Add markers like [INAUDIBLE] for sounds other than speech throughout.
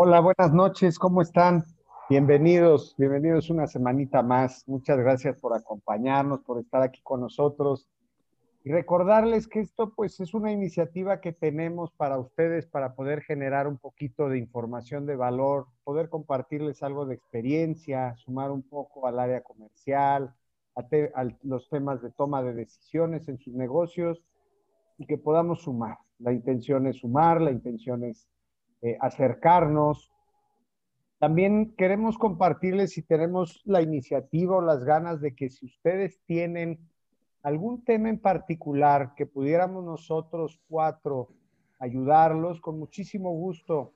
Hola, buenas noches, ¿cómo están? Bienvenidos, bienvenidos una semanita más. Muchas gracias por acompañarnos, por estar aquí con nosotros. Y recordarles que esto pues es una iniciativa que tenemos para ustedes para poder generar un poquito de información de valor, poder compartirles algo de experiencia, sumar un poco al área comercial, a, los temas de toma de decisiones en sus negocios y que podamos sumar. La intención es sumar, la intención es eh, acercarnos. También queremos compartirles si tenemos la iniciativa o las ganas de que si ustedes tienen algún tema en particular que pudiéramos nosotros cuatro ayudarlos, con muchísimo gusto.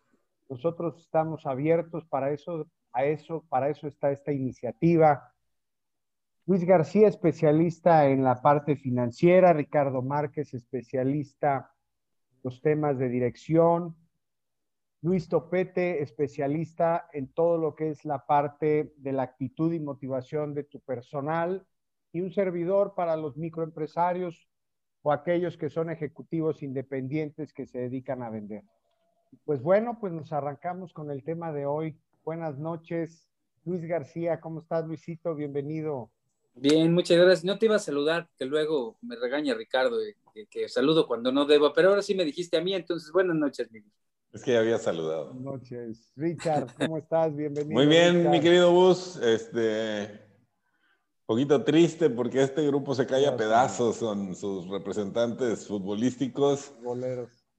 Nosotros estamos abiertos para eso, a eso, para eso está esta iniciativa. Luis García, especialista en la parte financiera, Ricardo Márquez, especialista en los temas de dirección, Luis Topete, especialista en todo lo que es la parte de la actitud y motivación de tu personal y un servidor para los microempresarios o aquellos que son ejecutivos independientes que se dedican a vender. Pues bueno, pues nos arrancamos con el tema de hoy. Buenas noches, Luis García, ¿cómo estás, Luisito? Bienvenido. Bien, muchas gracias. No te iba a saludar, que luego me regaña Ricardo, eh, que, saludo cuando no debo, pero ahora sí me dijiste a mí, entonces buenas noches, Miguel. Es que ya había saludado. Buenas noches. Richard, ¿cómo estás? [LAUGHS] Bienvenido. Muy bien, mi querido Bus. Este, poquito triste porque este grupo se cae a pedazos, son sus representantes futbolísticos.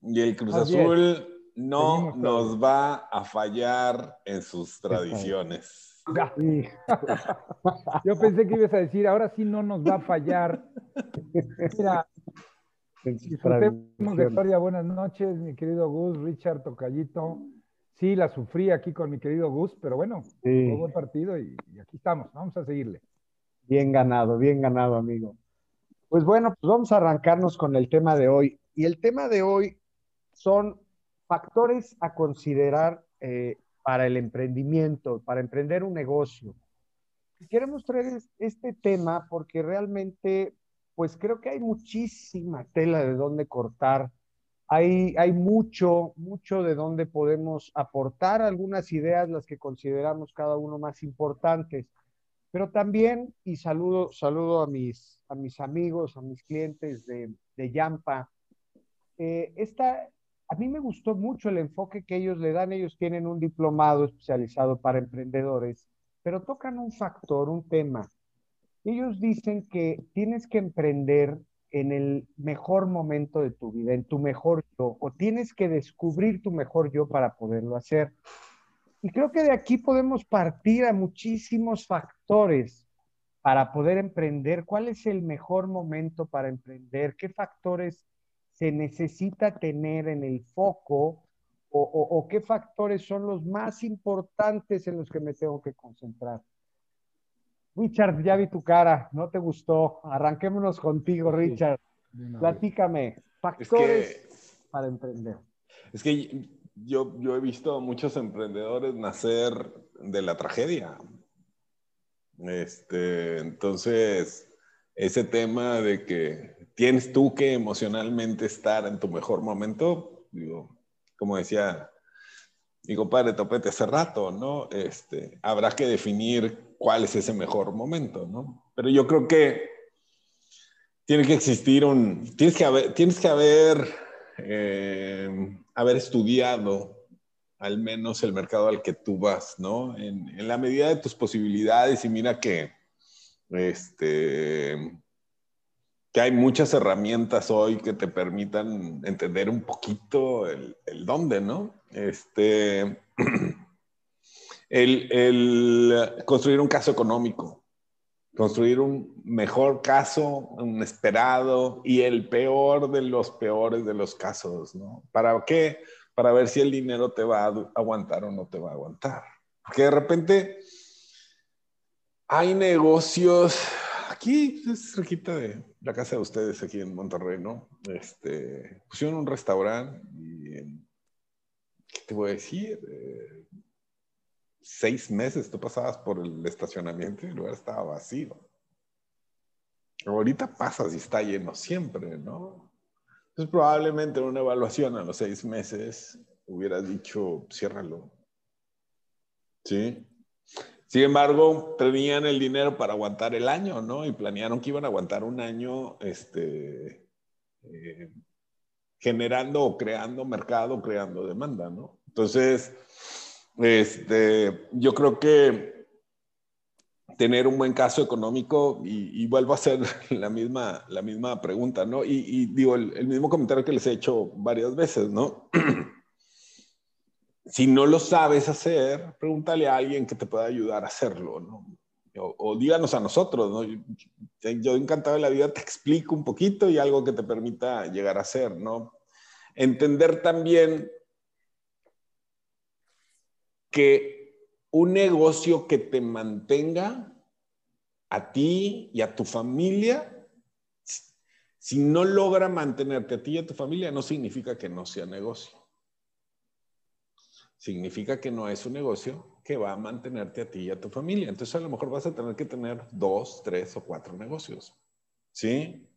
Y el Cruz Azul no nos va a fallar en sus tradiciones. [LAUGHS] Yo pensé que ibas a decir, ahora sí no nos va a fallar. [LAUGHS] Mira, disfrutemos de historia. Buenas noches, mi querido Gus, Richard Tocayito. Sí, la sufrí aquí con mi querido Gus, pero bueno, sí. buen partido y aquí estamos, vamos a seguirle. Bien ganado, bien ganado, amigo. Pues bueno, pues vamos a arrancarnos con el tema de hoy. Y el tema de hoy son factores a considerar eh, para el emprendimiento, para emprender un negocio. queremos traer este tema porque realmente, pues creo que hay muchísima tela de dónde cortar. Hay, hay mucho, mucho de dónde podemos aportar algunas ideas, las que consideramos cada uno más importantes. Pero también, y saludo, saludo a, mis, a mis amigos, a mis clientes de, de Yampa, eh, esta, a mí me gustó mucho el enfoque que ellos le dan. Ellos tienen un diplomado especializado para emprendedores, pero tocan un factor, un tema. Ellos dicen que tienes que emprender en el mejor momento de tu vida, en tu mejor yo, o tienes que descubrir tu mejor yo para poderlo hacer. Y creo que de aquí podemos partir a muchísimos factores para poder emprender. ¿Cuál es el mejor momento para emprender? ¿Qué factores se necesita tener en el foco? O, qué factores son los más importantes en los que me tengo que concentrar? Richard, ya vi tu cara, no te gustó. Arranquémonos contigo, Richard. Platícame, factores para emprender. Es que yo, yo he visto a muchos emprendedores nacer de la tragedia. Este, entonces, ese tema de que tienes tú que emocionalmente estar en tu mejor momento, digo, como decía mi compadre Topete hace rato, ¿no? Este, habrá que definir cuál es ese mejor momento, ¿no? Pero yo creo que tiene que existir un, tienes que haber, tienes que haber eh, haber estudiado al menos el mercado al que tú vas, ¿no? En, la medida de tus posibilidades y mira que, este, que hay muchas herramientas hoy que te permitan entender un poquito el, dónde, ¿no? Este, [CLEARS THROAT] el, construir un caso económico, construir un mejor caso, un esperado y el peor de los peores de los casos, ¿no? ¿Para qué? Para ver si el dinero te va a aguantar o no te va a aguantar. Porque de repente hay negocios, aquí es cerquita de la casa de ustedes, aquí en Monterrey, ¿no? Este, pusieron un restaurante y, ¿qué te voy a decir? Eh, seis meses tú pasabas por el estacionamiento y el lugar estaba vacío. Ahorita pasas y está lleno siempre, ¿no? Entonces probablemente en una evaluación a los seis meses hubieras dicho, ciérralo, Sí. Sin embargo, tenían el dinero para aguantar el año, ¿no? Y planearon que iban a aguantar un año, este, eh, generando o creando mercado, creando demanda, ¿no? Entonces, este, yo creo que tener un buen caso económico, y, vuelvo a hacer [LAUGHS] la misma, la misma pregunta, ¿no? Y, digo, el, mismo comentario que les he hecho varias veces, ¿no? [CLEARS THROAT] si no lo sabes hacer, pregúntale a alguien que te pueda ayudar a hacerlo, ¿no? O, díganos a nosotros, ¿no? Yo, yo, encantado de la vida te explico un poquito y algo que te permita llegar a hacer, ¿no? Entender también que un negocio que te mantenga a ti y a tu familia, si no logra mantenerte a ti y a tu familia, no significa que no sea negocio. Significa que no es un negocio que va a mantenerte a ti y a tu familia. Entonces a lo mejor vas a tener que tener dos, tres o cuatro negocios. ¿Sí?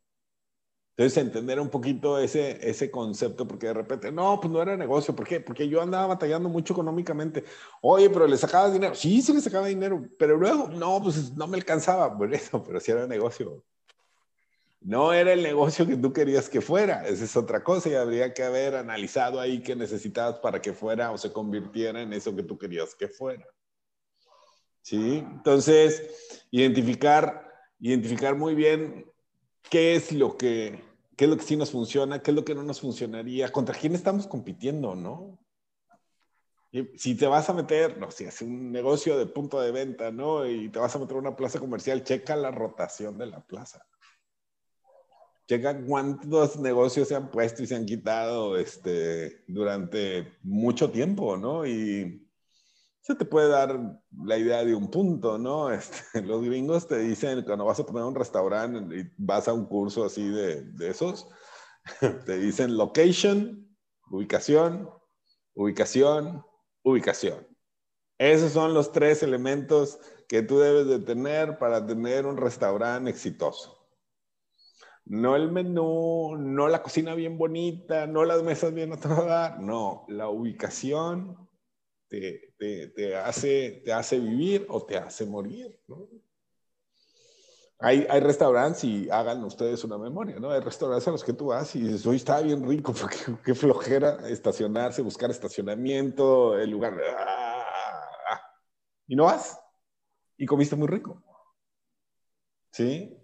Entonces, entender un poquito ese, ese concepto, porque de repente, no, pues no era negocio. ¿Por qué? Porque yo andaba batallando mucho económicamente. Oye, pero le sacabas dinero. Sí, sí le sacaba dinero, pero luego, no, pues no me alcanzaba. Por eso, pero sí era negocio. No era el negocio que tú querías que fuera. Esa es otra cosa y habría que haber analizado ahí qué necesitabas para que fuera o se convirtiera en eso que tú querías que fuera. ¿Sí? Entonces, identificar, identificar muy bien qué es lo que, qué es lo que sí nos funciona, qué es lo que no nos funcionaría, contra quién estamos compitiendo, ¿no? si te vas a meter, no si es un negocio de punto de venta, ¿no? Y te vas a meter a una plaza comercial, checa la rotación de la plaza. Checa cuántos negocios se han puesto y se han quitado este, durante mucho tiempo, ¿no? Y se te puede dar la idea de un punto, ¿no? [LAUGHS] Este, los gringos te dicen, cuando vas a poner un restaurante y vas a un curso así de, de esos, [LAUGHS] te dicen location, ubicación, ubicación, ubicación. Esos son los tres elementos que tú debes de tener para tener un restaurante exitoso. No el menú, no la cocina bien bonita, no las mesas bien atrabadas, no, la ubicación, te, hace, te hace vivir o te hace morir. Hay, hay, restaurantes y hagan ustedes una memoria, ¿no? Hay restaurantes a los que tú vas y dices, hoy está bien rico, [LAUGHS] porque qué flojera estacionarse, buscar estacionamiento, el lugar. Ah, y no vas. Y comiste muy rico. ¿Sí?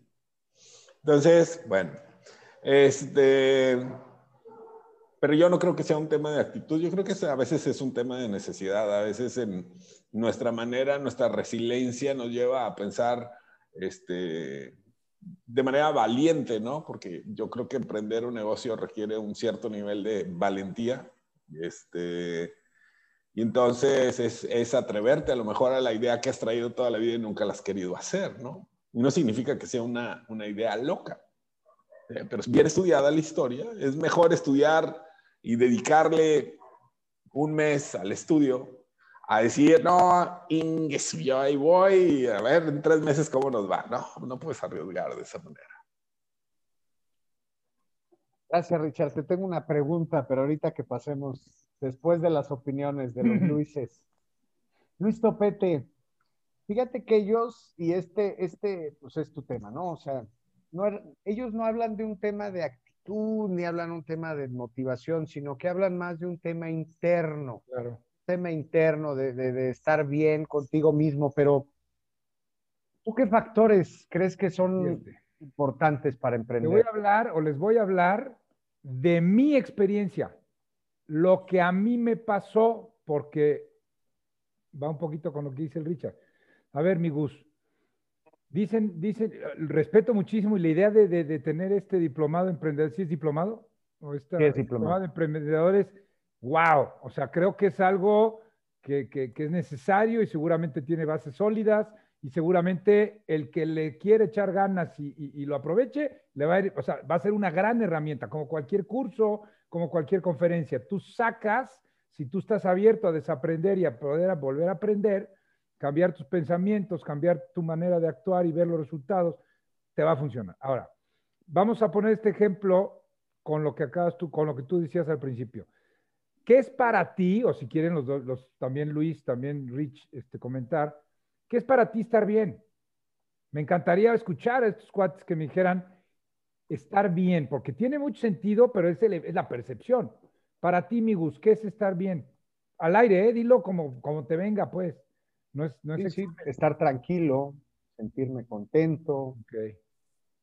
Entonces, bueno, este pero yo no creo que sea un tema de actitud, yo creo que a veces es un tema de necesidad, a veces en nuestra manera, nuestra resiliencia nos lleva a pensar este, de manera valiente, ¿no? Porque yo creo que emprender un negocio requiere un cierto nivel de valentía. Este, y entonces es, es, atreverte a lo mejor a la idea que has traído toda la vida y nunca la has querido hacer, ¿no? No significa que sea una, una idea loca, ¿eh? pero bien estudiada la historia. Es mejor estudiar y dedicarle un mes al estudio a decir, no, Inges, yo ahí voy, a ver en tres meses cómo nos va. No, no puedes arriesgar de esa manera. Gracias, Richard. Te tengo una pregunta, pero ahorita que pasemos, después de las opiniones de los [LAUGHS] Luises. Luis Topete, fíjate que ellos, y este, este, pues es tu tema, ¿no? O sea, no, er, ellos no hablan de un tema de tú ni hablan un tema de motivación, sino que hablan más de un tema interno. Claro. tema interno de, estar bien contigo mismo, pero ¿tú qué factores crees que son importantes para emprender? Te voy a hablar o les voy a hablar de mi experiencia, lo que a mí me pasó, porque va un poquito con lo que dice el Richard. A ver, mi Gus, Dicen, dicen, respeto muchísimo y la idea de, de, tener este diplomado emprendedor, ¿sí es diplomado? ¿O es diplomado? de emprendedores, wow, o sea, creo que es algo que, que, que, es necesario y seguramente tiene bases sólidas y seguramente el que le quiere echar ganas y, y, lo aproveche, le va a ir, o sea, va a ser una gran herramienta, como cualquier curso, como cualquier conferencia. Tú sacas, si tú estás abierto a desaprender y a poder volver a aprender, cambiar tus pensamientos, cambiar tu manera de actuar y ver los resultados, te va a funcionar. Ahora, vamos a poner este ejemplo con lo que acabas tú, con lo que tú decías al principio. ¿qué es para ti, o si quieren los, dos, los también Luis, también Rich, este, comentar, ¿qué es para ti estar bien? Me encantaría escuchar a estos cuates que me dijeran estar bien, porque tiene mucho sentido, pero es, es la percepción. Para ti, mi Gus, ¿qué es estar bien? Al aire, ¿eh? dilo como, como te venga, pues. No es, no es estar tranquilo, sentirme contento,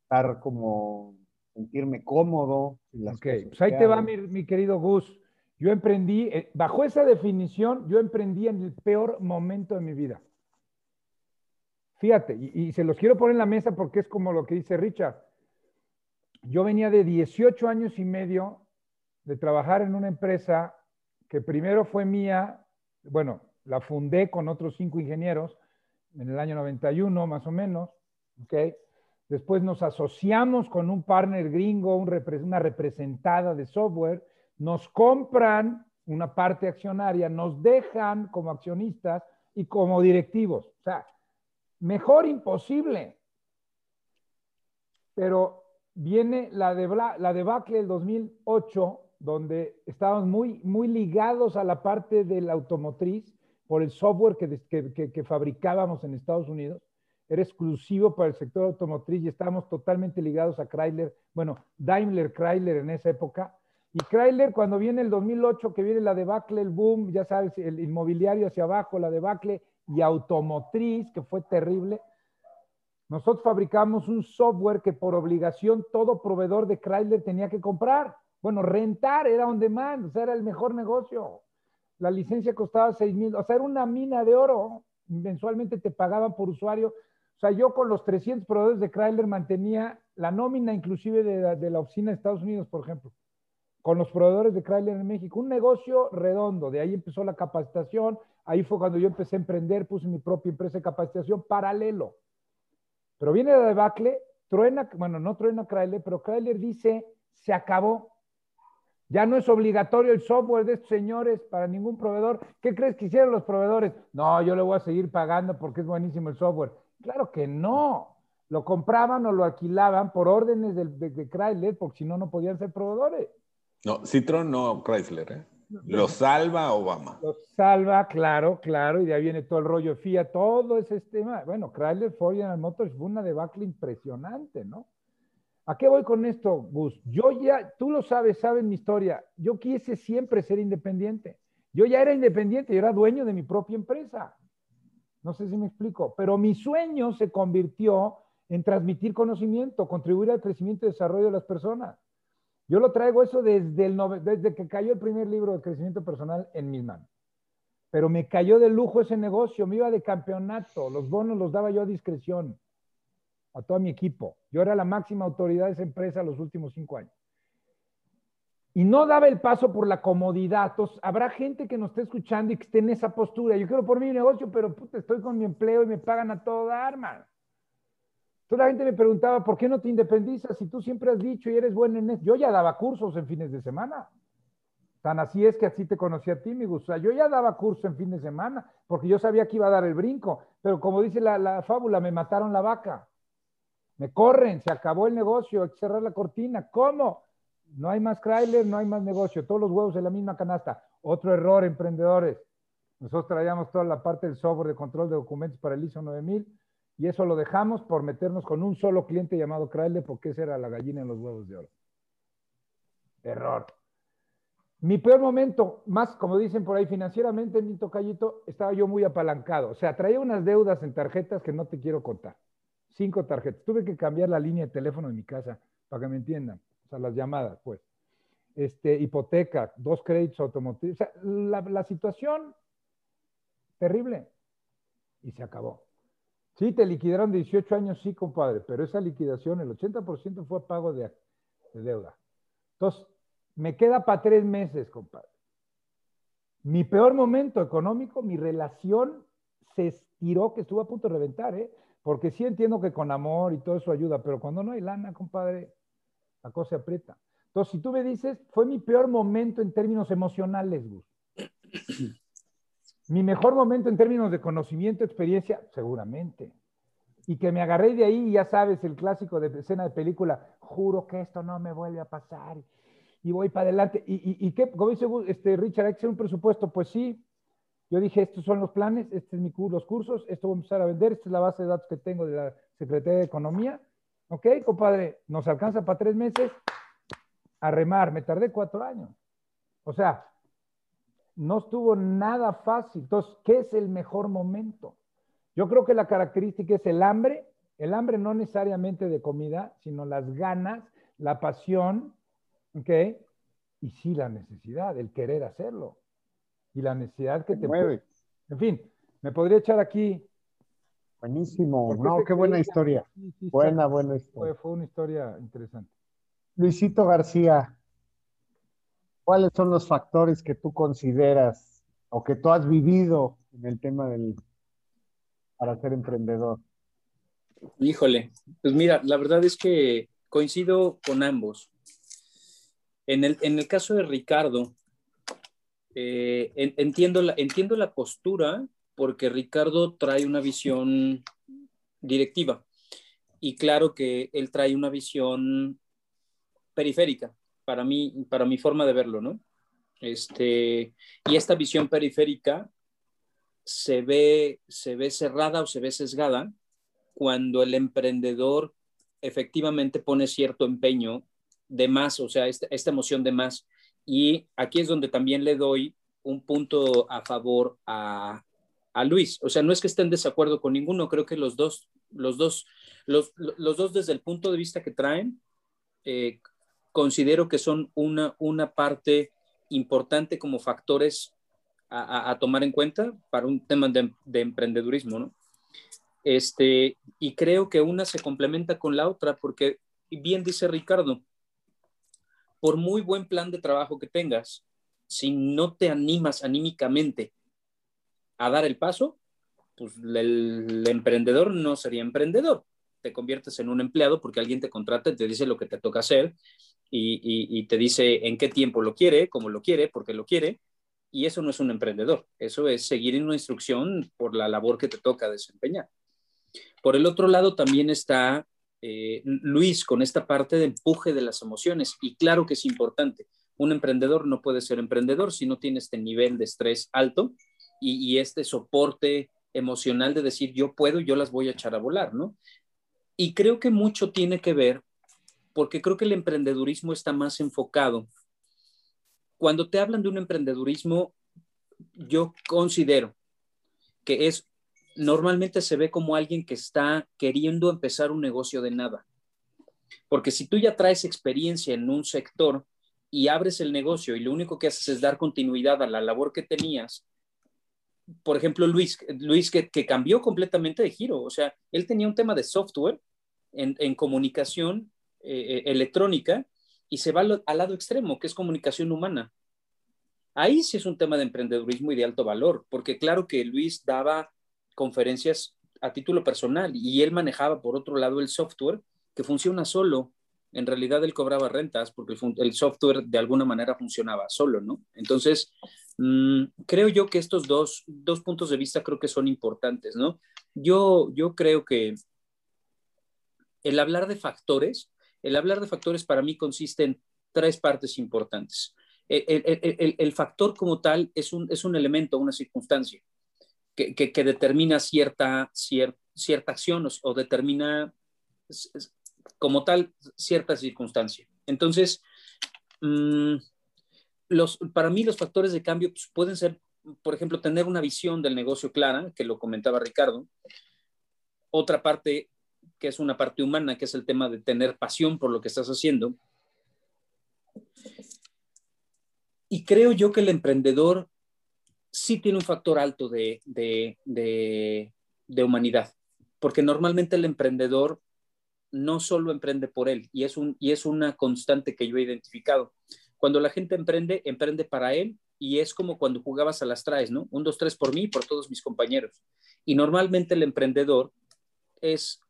estar como, sentirme cómodo. ok, pues ahí te va mi, mi, querido Gus. Yo emprendí, eh, bajo esa definición, yo emprendí en el peor momento de mi vida. Fíjate, y, se los quiero poner en la mesa porque es como lo que dice Richard. Yo venía de 18 años y medio de trabajar en una empresa que primero fue mía, bueno, la fundé con otros cinco ingenieros en el año 91 más o menos. Después nos asociamos con un partner gringo, una representada de software, nos compran una parte accionaria, nos dejan como accionistas y como directivos. O sea, Mejor imposible. Pero viene la, de, la debacle del 2008, donde estábamos muy, muy ligados a la parte del automotriz por el software que, que, fabricábamos en Estados Unidos. Era exclusivo para el sector automotriz y estábamos totalmente ligados a Chrysler, bueno, Daimler Chrysler en esa época. Y Chrysler, cuando viene el 2008, que viene la debacle, el boom, ya sabes, el inmobiliario hacia abajo, la debacle, y automotriz, que fue terrible. Nosotros fabricamos un software que por obligación todo proveedor de Chrysler tenía que comprar. Bueno, rentar era on demand, o sea, era el mejor negocio. La licencia costaba 6 mil, o sea, era una mina de oro. Mensualmente te pagaban por usuario. O sea, yo con los 300 proveedores de Chrysler mantenía la nómina inclusive de, de la oficina de Estados Unidos, por ejemplo con los proveedores de Chrysler en México. Un negocio redondo. De ahí empezó la capacitación, Ahí fue cuando yo empecé a emprender, puse mi propia empresa de capacitación paralelo. Pero viene la debacle, truena, bueno, no truena Chrysler, pero Chrysler dice, se acabó. Ya no es obligatorio el software de estos señores para ningún proveedor. ¿Qué crees que hicieron los proveedores? No, yo le voy a seguir pagando porque es buenísimo el software. Claro que no. Lo compraban o lo alquilaban por órdenes de, de, Chrysler, porque si no, no podían ser proveedores. No, Citroën no Chrysler, ¿eh? Lo salva Obama. Lo salva, claro, claro, y de ahí viene todo el rollo FIA, todo ese tema. Bueno, Chrysler, Ford General Motors fue una debacle impresionante, ¿no? ¿A qué voy con esto, Gus? Yo ya, tú lo sabes, sabes mi historia. Yo quise siempre ser independiente. Yo ya era independiente, yo era dueño de mi propia empresa. No sé si me explico, pero mi sueño se convirtió en transmitir conocimiento, contribuir al crecimiento y desarrollo de las personas. Yo lo traigo eso desde, el desde que cayó el primer libro de crecimiento personal en mis manos. Pero me cayó de lujo ese negocio, me iba de campeonato, los bonos los daba yo a discreción a todo mi equipo. Yo era la máxima autoridad de esa empresa los últimos cinco años. Y no daba el paso por la comodidad. Entonces, habrá gente que nos esté escuchando y que esté en esa postura. Yo quiero por mi negocio, pero estoy con mi empleo y me pagan a todo dar, man. Toda la gente me preguntaba, ¿por qué no te independizas si tú siempre has dicho y eres bueno en eso? Yo ya daba cursos en fines de semana. Tan así es que así te conocí a ti, mi gusto. Yo ya daba curso en fin de semana porque yo sabía que iba a dar el brinco. Pero como dice la, la fábula, me mataron la vaca. Me corren, se acabó el negocio, hay que cerrar la cortina. ¿Cómo? No hay más Chrysler, no hay más negocio. Todos los huevos en la misma canasta. Otro error, emprendedores. Nosotros traíamos toda la parte del software de control de documentos para el ISO 9000 y eso lo dejamos por meternos con un solo cliente llamado Chrysler porque esa era la gallina en los huevos de oro. Error. Mi peor momento, más como dicen por ahí financieramente, mi tocallito, estaba yo muy apalancado. O sea, traía unas deudas en tarjetas que no te quiero contar. Cinco tarjetas. Tuve que cambiar la línea de teléfono de mi casa para que me entiendan. O sea, las llamadas, pues. Este, hipoteca, dos créditos automotrices. O sea, la, la situación terrible. Y se acabó. Sí, te liquidaron 18 años, sí, compadre, pero esa liquidación, el 80% fue pago de, deuda. Entonces, me queda para tres meses, compadre. Mi peor momento económico, mi relación se estiró, que estuvo a punto de reventar, ¿eh? Porque sí entiendo que con amor y todo eso ayuda, pero cuando no hay lana, compadre, la cosa se aprieta. Entonces, si tú me dices, fue mi peor momento en términos emocionales, Gus. Mi mejor momento en términos de conocimiento, experiencia, seguramente. Y que me agarré de ahí, ya sabes, el clásico de escena de película, juro que esto no me vuelve a pasar. y voy para adelante. ¿Y, qué? Como dice este, Richard, hay que hacer un presupuesto. Pues sí, yo dije, estos son los planes, este es mi, los cursos, esto voy a empezar a vender, esta es la base de datos que tengo de la Secretaría de Economía. Ok, compadre, nos alcanza para tres meses a remar. Me tardé cuatro años. O sea, no estuvo nada fácil. Entonces, ¿qué es el mejor momento? Yo creo que la característica es el hambre, el hambre no necesariamente de comida, sino las ganas, la pasión, ¿ok? Y sí la necesidad, el querer hacerlo. Y la necesidad que te mueve. En fin, me podría echar aquí. Buenísimo, no, qué buena historia. buena, buena historia. Fue, fue una historia interesante. Luisito García, ¿cuáles son los factores que tú consideras o que tú has vivido en el tema del para ser emprendedor? Híjole, pues mira, la verdad es que coincido con ambos. En el, en el caso de Ricardo, eh, entiendo, la, entiendo la postura porque Ricardo trae una visión directiva y claro que él trae una visión periférica para mí, para mi forma de verlo, ¿no? Este, y esta visión periférica se ve, se ve cerrada o se ve sesgada cuando el emprendedor efectivamente pone cierto empeño de más, o sea, esta, esta emoción de más. Y aquí es donde también le doy un punto a favor a, a, Luis. O sea, no es que esté en desacuerdo con ninguno, creo que los dos, los dos, los, los dos desde el punto de vista que traen, eh, considero que son una, una parte importante como factores a, tomar en cuenta para un tema de, emprendedurismo, ¿no? Este, y creo que una se complementa con la otra porque, bien dice Ricardo, por muy buen plan de trabajo que tengas, si no te animas anímicamente a dar el paso, pues el, emprendedor no sería emprendedor. Te conviertes en un empleado porque alguien te contrata te dice lo que te toca hacer y, y te dice en qué tiempo lo quiere, cómo lo quiere, porque lo quiere, y eso no es un emprendedor, eso es seguir en una instrucción por la labor que te toca desempeñar. Por el otro lado también está eh, Luis con esta parte de empuje de las emociones y claro que es importante. Un emprendedor no puede ser emprendedor si no tiene este nivel de estrés alto y, este soporte emocional de decir yo puedo, yo las voy a echar a volar, ¿no? Y creo que mucho tiene que ver porque creo que el emprendedurismo está más enfocado cuando te hablan de un emprendedurismo, yo considero que es normalmente se ve como alguien que está queriendo empezar un negocio de nada. Porque si tú ya traes experiencia en un sector y abres el negocio y lo único que haces es dar continuidad a la labor que tenías, por ejemplo, Luis, Luis que, cambió completamente de giro, o sea, él tenía un tema de software en, comunicación eh, eh, electrónica y se va al, lado extremo, que es comunicación humana. Ahí sí es un tema de emprendedurismo y de alto valor, porque claro que Luis daba conferencias a título personal y él manejaba por otro lado el software que funciona solo. En realidad él cobraba rentas porque el, software de alguna manera funcionaba solo, ¿no? Entonces, mm, creo yo que estos dos, dos puntos de vista creo que son importantes, ¿no? Yo, yo creo que el hablar de factores el hablar de factores para mí consiste en tres partes importantes. El, factor como tal es un, es un elemento, una circunstancia que, determina cierta, cierta acción o, determina como tal cierta circunstancia. Entonces, mm, los, para mí los factores de cambio pues, pueden ser, por ejemplo, tener una visión del negocio clara, que lo comentaba Ricardo. Otra parte que es una parte humana, que es el tema de tener pasión por lo que estás haciendo. Y creo yo que el emprendedor sí tiene un factor alto de, humanidad, porque normalmente el emprendedor no solo emprende por él, y es, un, y es una constante que yo he identificado. Cuando la gente emprende, emprende para él, y es como cuando jugabas a las traes, ¿no? Un, dos, tres por mí por todos mis compañeros. Y normalmente el emprendedor es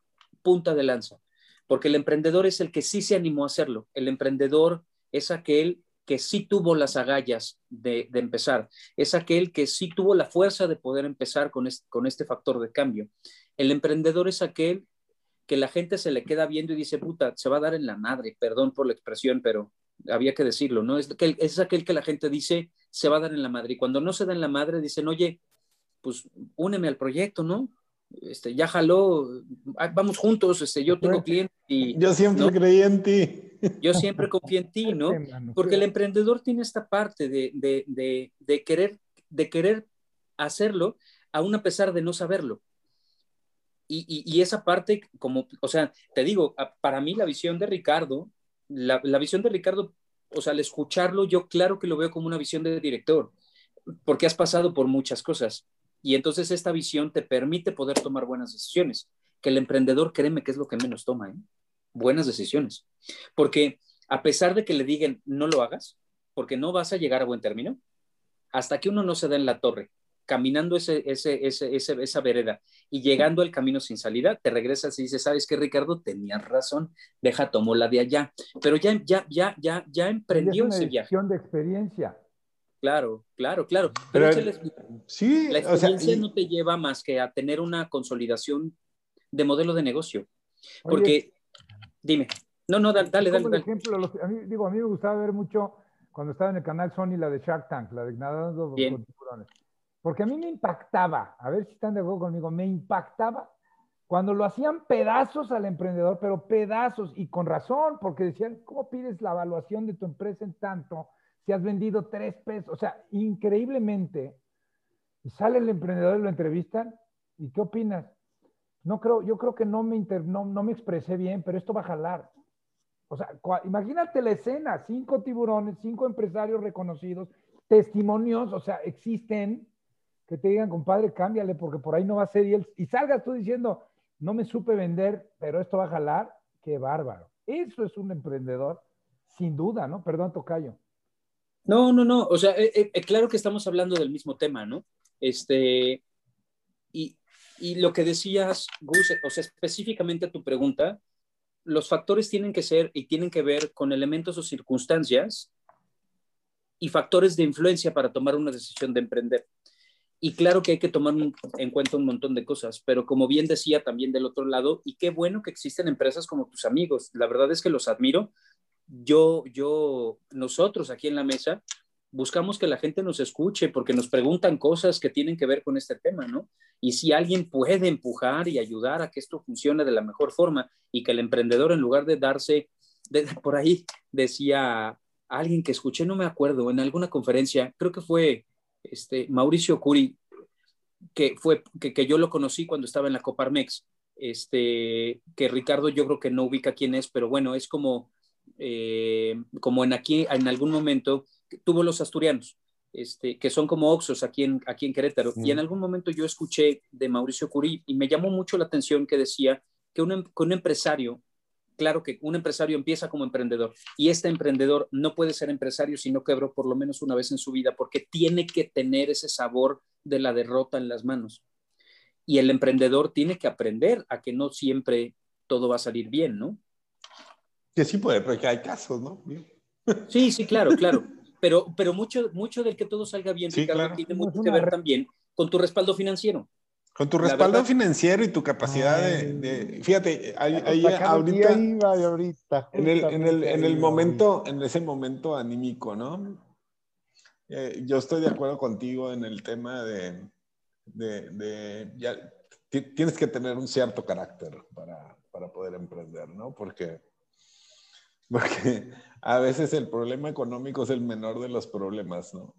punta de lanza, porque el emprendedor es el que sí se animó a hacerlo. El emprendedor es aquel que sí tuvo las agallas de, empezar, es aquel que sí tuvo la fuerza de poder empezar con este, con este factor de cambio. El emprendedor es aquel que la gente se le queda viendo y dice, puta, se va a dar en la madre, perdón por la expresión, pero había que decirlo, ¿no? Es, que, es aquel que la gente dice se va a dar en la madre. Y cuando no se da en la madre, dicen, oye, pues úneme al proyecto, ¿no? Este, ya jaló, ah, vamos juntos, este, yo tengo clientes y... Yo siempre creí en ti. Yo siempre confío en ti, [LAUGHS] ¿no? Porque el emprendedor tiene esta parte de, de, de, de querer, de querer hacerlo, aún a pesar de no saberlo. Y, y, y, esa parte, como, o sea, te digo, para mí la visión de Ricardo, la, la visión de Ricardo, o sea, al escucharlo, yo claro que lo veo como una visión de director, porque has pasado por muchas cosas y entonces esta visión te permite poder tomar buenas decisiones, que el emprendedor, créeme que es lo que menos toma, ¿eh? Buenas decisiones. Porque a pesar de que le digan no lo hagas, porque no vas a llegar a buen término, hasta que uno no se da en la torre, caminando ese, ese, ese, esa vereda y llegando al camino sin salida, te regresas y dices, ¿sabes qué, Ricardo? Tenías razón, deja, tomó la de allá. Pero ya, ya, ya, ya, ya emprendió ese viaje. de experiencia. Claro, claro, claro. Pero, sí, la experiencia no te lleva más que a tener una consolidación de modelo de negocio. Porque, dime, no, no, dale, dale. dale, ejemplo, a, mí, digo, a mí me gustaba ver mucho cuando estaba en el canal Sony la de Shark Tank, la de Nadando con tiburones. Porque a mí me impactaba, a ver si están de acuerdo conmigo, me impactaba cuando lo hacían pedazos al emprendedor, pero pedazos, y con razón, porque decían, ¿cómo pides la evaluación de tu empresa en tanto? si has vendido tres pesos, o sea, increíblemente, sale el emprendedor y lo entrevistan, ¿y qué opinas? No creo, yo creo que no me, no, me expresé bien, pero esto va a jalar. O sea, imagínate la escena, cinco tiburones, cinco empresarios reconocidos, testimonios, o sea, existen, que te digan, compadre, cámbiale porque por ahí no va a ser, y, y salgas tú diciendo, no me supe vender, pero esto va a jalar, qué bárbaro. Eso es un emprendedor, sin duda, ¿no? Perdón, Tocayo. No, no, no. O sea, eh, eh, claro que estamos hablando del mismo tema, ¿no? Este, y, y lo que decías, Gus, o sea, específicamente a tu pregunta, los factores tienen que ser y tienen que ver con elementos o circunstancias y factores de influencia para tomar una decisión de emprender. Y claro que hay que tomar en cuenta un montón de cosas, pero como bien decía también del otro lado, y qué bueno que existen empresas como tus amigos. La verdad es que los admiro yo, yo, nosotros aquí en la mesa buscamos que la gente nos escuche porque nos preguntan cosas que tienen que ver con este tema, ¿no? Y si alguien puede empujar y ayudar a que esto funcione de la mejor forma y que el emprendedor en lugar de darse, por ahí decía alguien que escuché, no me acuerdo, en alguna conferencia, creo que fue este, Mauricio Curi, que fue, que, yo lo conocí cuando estaba en la Coparmex, este, que Ricardo yo creo que no ubica quién es, pero bueno, es como eh, como en aquí, en algún momento, tuvo los asturianos, este, que son como Oxos aquí en, aquí en Querétaro. Y en algún momento yo escuché de Mauricio Curí y me llamó mucho la atención que decía que un, em, un empresario, claro que un empresario empieza como emprendedor y este emprendedor no puede ser empresario si no quebró por lo menos una vez en su vida porque tiene que tener ese sabor de la derrota en las manos. Y el emprendedor tiene que aprender a que no siempre todo va a salir bien, ¿no? Que sí puede, porque hay casos, ¿no? Sí, sí, claro, claro. [LAUGHS] Pero, pero mucho, mucho del que todo salga bien, Ricardo, tiene mucho que ver también con tu respaldo financiero. Con tu respaldo financiero y tu capacidad de, Fíjate, ahí, ahorita, en, el, en, el, en el momento, en ese momento anímico, ¿no? Eh, yo estoy de acuerdo contigo en el tema de, de, de ya, tienes que tener un cierto carácter para, para poder emprender, ¿no? Porque porque a veces el problema económico es el menor de los problemas, ¿no?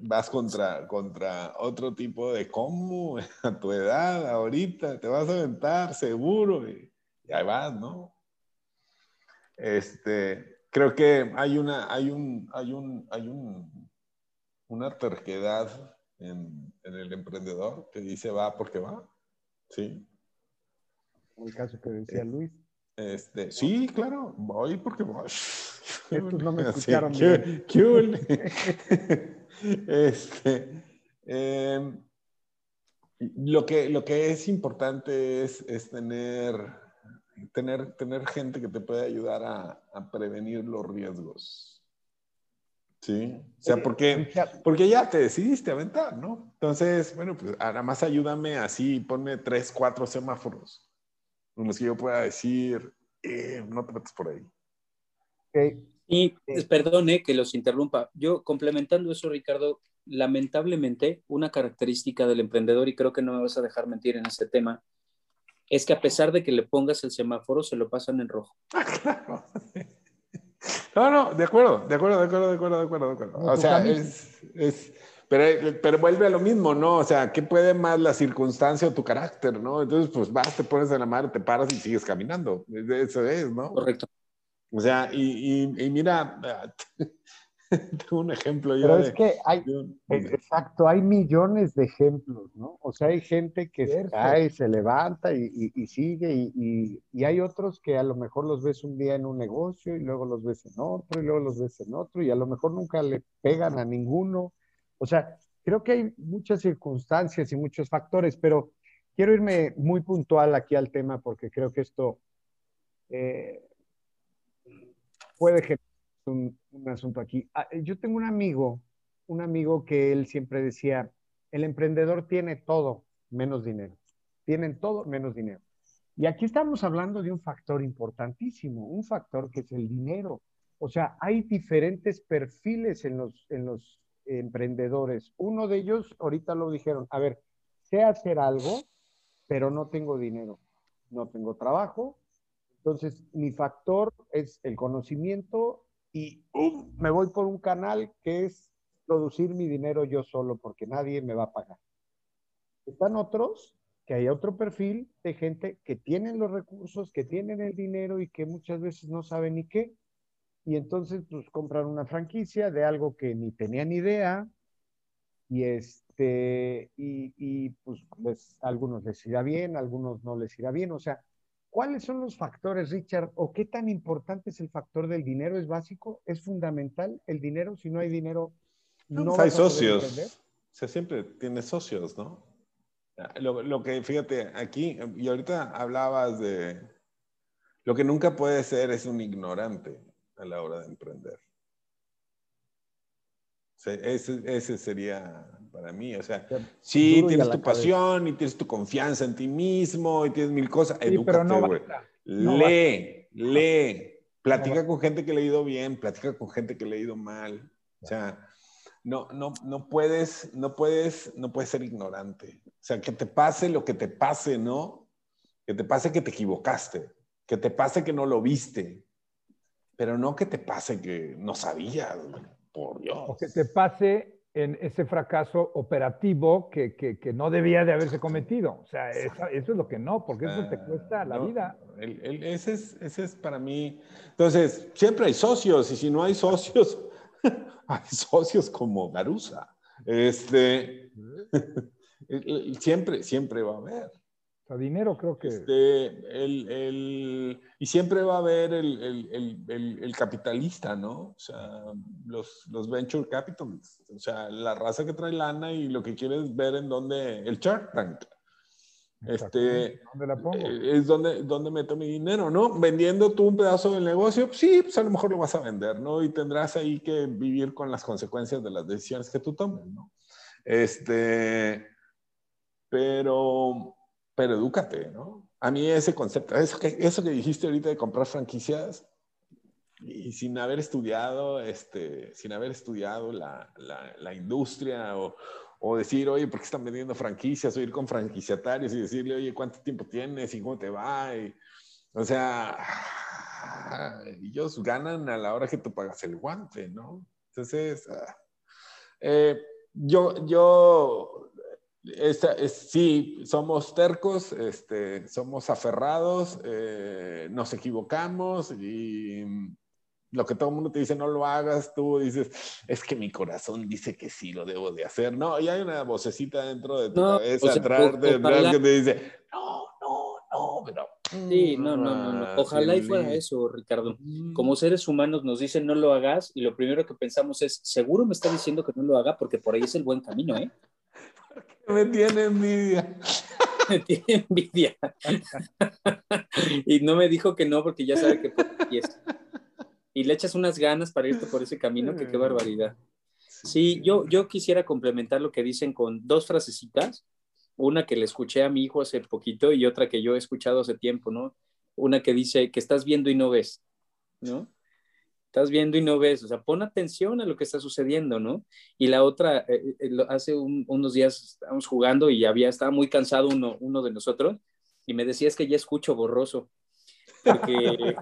Vas contra, contra otro tipo de cómo [LAUGHS] a tu edad, ahorita, te vas a aventar seguro y, ahí vas, ¿no? Este, creo que hay una, hay un, hay un, hay un, una terquedad en, en el emprendedor que dice va porque va, ¿sí? el caso que decía eh, Luis. Este, sí, claro, voy porque voy. Estos no me [LAUGHS] escucharon bien. [LAUGHS] este, em, lo, que, lo que es importante es, es tener, tener, tener gente que te pueda ayudar a, a prevenir los riesgos. Sí, o sea, porque, porque ya te decidiste aventar, ¿no? Entonces, bueno, pues nada más ayúdame así, ponme tres, cuatro semáforos en los que yo pueda decir, eh, no te metas por ahí. Okay. Y perdone que los interrumpa. Yo complementando eso, Ricardo, lamentablemente una característica del emprendedor, y creo que no me vas a dejar mentir en este tema, es que a pesar de que le pongas el semáforo, se lo pasan en rojo. [LAUGHS] No, no, de acuerdo, de acuerdo, de acuerdo, de acuerdo, de acuerdo, de acuerdo. O sea, es, es pero, pero vuelve a lo mismo, ¿no? O sea, ¿qué puede más la circunstancia o tu carácter, ¿no? Entonces, pues vas, te pones en la mar, te paras y sigues caminando. Eso es, ¿no? Correcto. O sea, y, y, mira, [LAUGHS] tengo un ejemplo. Pero es que hay, exacto, hay millones de ejemplos, ¿no? O sea, hay gente que se cae, se levanta y, y sigue, y, hay otros que a lo mejor los ves un día en un negocio y luego los ves en otro y luego los ves en otro y a lo mejor nunca le pegan a ninguno. O sea, creo que hay muchas circunstancias y muchos factores, pero quiero irme muy puntual aquí al tema porque creo que esto eh, puede generar un, asunto aquí. Ah, yo tengo un amigo, un amigo que él siempre decía, el emprendedor tiene todo menos dinero. Tienen todo menos dinero. Y aquí estamos hablando de un factor importantísimo, un factor que es el dinero. O sea, hay diferentes perfiles en los, en los emprendedores. Uno de ellos, ahorita lo dijeron, a ver, sé hacer algo, pero no tengo dinero, no tengo trabajo. Entonces, mi factor es el conocimiento y me voy por un canal que es producir mi dinero yo solo porque nadie me va a pagar. Están otros que hay otro perfil de gente que tienen los recursos, que tienen el dinero y que muchas veces no saben ni qué y entonces pues compran una franquicia de algo que ni tenían idea y este y, pues algunos les irá bien, algunos no les irá bien, o sea, ¿cuáles son los factores, Richard? ¿O qué tan importante es el factor del dinero? ¿Es básico? ¿Es fundamental el dinero? Si no hay dinero, no, pues, hay socios. O sea, siempre tiene socios, ¿no? Lo, lo, que, fíjate, aquí, y ahorita hablabas de, lo que nunca puede ser es un ignorante a la hora de emprender. ese, sería para mí, o sea, sí, tienes tu pasión y tienes tu confianza en ti mismo y tienes mil cosas, sí, güey. lee, lee, platica con gente que le ha ido bien, platica con gente que le ha ido mal, o sea, no, no, no puedes, no puedes, no puedes ser ignorante, o sea, que te pase lo que te pase, ¿no? Que te pase que te equivocaste, que te pase que no lo viste, pero no que te pase que no sabías, por Dios. O que te pase en ese fracaso operativo que, que, no debía de haberse cometido. O sea, eso, es lo que no, porque eso te ah, cuesta la vida. ese, es, ese es para mí. Entonces, siempre hay socios, y si no hay socios, [LAUGHS] hay socios como Garusa. Este, [LAUGHS] siempre, siempre va a haber dinero creo que... Este, el, el, y siempre va a haber el, el, capitalista, ¿no? O sea, los, los venture capitalists, o sea, la raza que trae lana y lo que quiere es ver en dónde, el Shark Tank. Este, ¿Dónde la pongo? Eh, es donde, donde meto mi dinero, ¿no? Vendiendo tú un pedazo del negocio, sí, pues a lo mejor lo vas a vender, ¿no? Y tendrás ahí que vivir con las consecuencias de las decisiones que tú tomes, ¿no? Este, pero pero edúcate, ¿no? A mí ese concepto, eso que, eso que dijiste ahorita de comprar franquicias y sin haber estudiado, este, sin haber estudiado la, la, industria o, o, decir, oye, ¿por qué están vendiendo franquicias? O ir con franquiciatarios y decirle, oye, ¿cuánto tiempo tienes y cómo te va? Y, o sea, ellos ganan a la hora que tú pagas el guante, ¿no? Entonces, ah, eh, yo, yo esta, es, sí, somos tercos, este, somos aferrados, eh, nos equivocamos y lo que todo el mundo te dice, no lo hagas, tú dices, es que mi corazón dice que sí lo debo de hacer. No, y hay una vocecita dentro de tu cabeza atrás de, que te dice, no, no, no, pero... Sí, no, no, no, no. Mm, Ojalá y fuera eso, Ricardo. Mm. Como seres humanos nos dicen no lo hagas y lo primero que pensamos es, seguro me está diciendo que no lo haga porque por ahí es el buen camino, ¿eh? Me tiene envidia. [LAUGHS] Me tiene envidia. y no me dijo que no porque ya sabe que Y le echas unas ganas para irte por ese camino, que qué barbaridad. Sí, yo, yo quisiera complementar lo que dicen con dos frasecitas. Una que le escuché a mi hijo hace poquito y otra que yo he escuchado hace tiempo, ¿no? Una que dice que estás viendo y no ves, ¿no? Estás viendo y no ves, o sea, pon atención a lo que está sucediendo, ¿no? Y la otra, eh, eh, hace unos días estábamos jugando y había, estaba muy cansado uno, uno de nosotros y me decía es que ya escucho borroso. Porque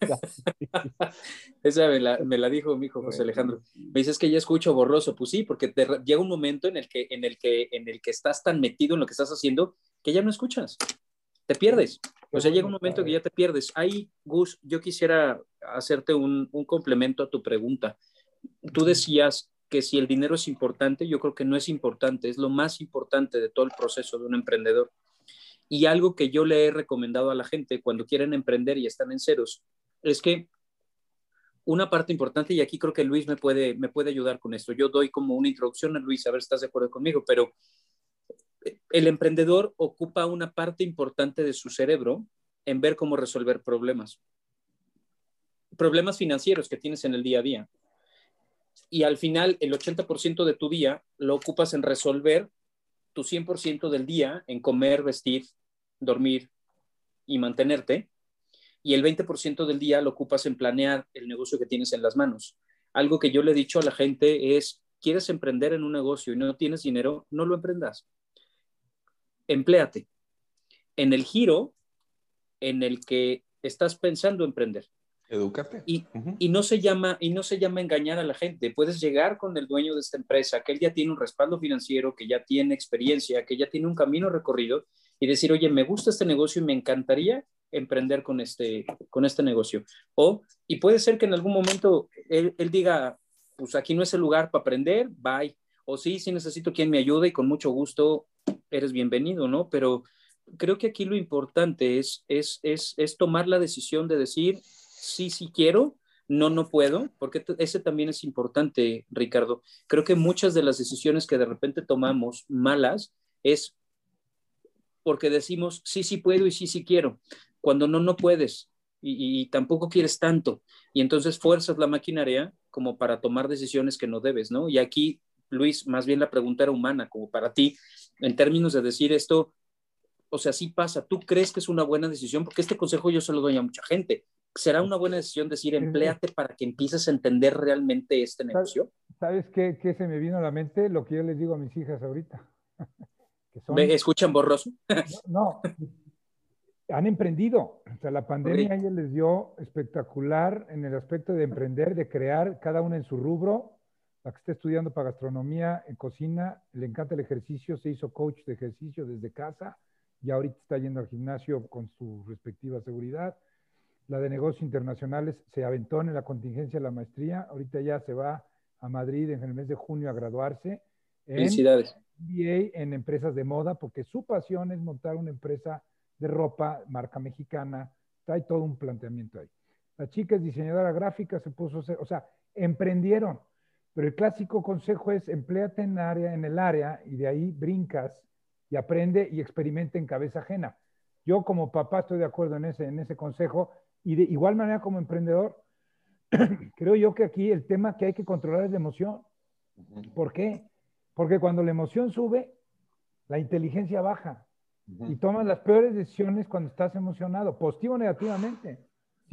[LAUGHS] esa me la, me la, dijo mi hijo José Alejandro. Me dice es que ya escucho borroso. Pues sí, porque te, llega un momento en el, que, en, el que, en el que estás tan metido en lo que estás haciendo que ya no escuchas. Te pierdes. O sea, llega un momento que ya te pierdes. Ahí, Gus, yo quisiera hacerte un, un complemento a tu pregunta. Tú decías que si el dinero es importante, yo creo que no es importante, es lo más importante de todo el proceso de un emprendedor. Y algo que yo le he recomendado a la gente cuando quieren emprender y están en ceros, es que una parte importante, y aquí creo que Luis me puede, me puede ayudar con esto, yo doy como una introducción a Luis, a ver si estás de acuerdo conmigo, pero el emprendedor ocupa una parte importante de su cerebro en ver cómo resolver problemas. Problemas financieros que tienes en el día a día. Y al final, el 80% de tu día lo ocupas en resolver tu 100% del día en comer, vestir, dormir y mantenerte. Y el 20% del día lo ocupas en planear el negocio que tienes en las manos. Algo que yo le he dicho a la gente es, quieres emprender en un negocio y no tienes dinero, no lo emprendas empléate en el giro en el que estás pensando emprender. Edúcate. Y, y, no se llama, y no se llama engañar a la gente. Puedes llegar con el dueño de esta empresa, que él ya tiene un respaldo financiero, que ya tiene experiencia, que ya tiene un camino recorrido, y decir, oye, me gusta este negocio y me encantaría emprender con este, con este negocio. O, y puede ser que en algún momento él, él diga, pues aquí no es el lugar para aprender, bye. O sí, sí necesito quien me ayude y con mucho gusto eres bienvenido, ¿no? Pero creo que aquí lo importante es, es, es, es tomar la decisión de decir, sí, sí quiero, no, no puedo, porque ese también es importante, Ricardo. Creo que muchas de las decisiones que de repente tomamos malas es porque decimos, sí, sí puedo y sí, sí quiero, cuando no, no puedes y, y tampoco quieres tanto. Y entonces fuerzas la maquinaria como para tomar decisiones que no debes, ¿no? Y aquí, Luis, más bien la pregunta era humana, como para ti, en términos de decir esto, o sea, sí pasa, ¿tú crees que es una buena decisión? Porque este consejo yo se lo doy a mucha gente. ¿Será una buena decisión decir, empleate para que empieces a entender realmente este negocio? ¿Sabes qué, qué se me vino a la mente? Lo que yo les digo a mis hijas ahorita. [LAUGHS] ¿Escuchan borroso? no, han emprendido. O sea, la pandemia okay. les dio espectacular en el aspecto de emprender, de crear cada una en su rubro la que está estudiando para gastronomía en cocina, le encanta el ejercicio, se hizo coach de ejercicio desde casa y ahorita está yendo al gimnasio con su respectiva seguridad. La de negocios internacionales se aventó en la contingencia de la maestría, ahorita ya se va a Madrid en el mes de junio a graduarse. En Felicidades. MBA en empresas de moda, porque su pasión es montar una empresa de ropa, marca mexicana, hay todo un planteamiento ahí. La chica es diseñadora gráfica, se puso o sea, emprendieron pero el clásico consejo es empleate en, área, en el área y de ahí brincas y aprende y experimenta en cabeza ajena. Yo como papá estoy de acuerdo en ese, en ese consejo y de igual manera como emprendedor, [CLEARS THROAT] creo yo que aquí el tema que hay que controlar es la emoción. ¿Por qué? Porque cuando la emoción sube, la inteligencia baja y tomas las peores decisiones cuando estás emocionado, positivo o negativamente.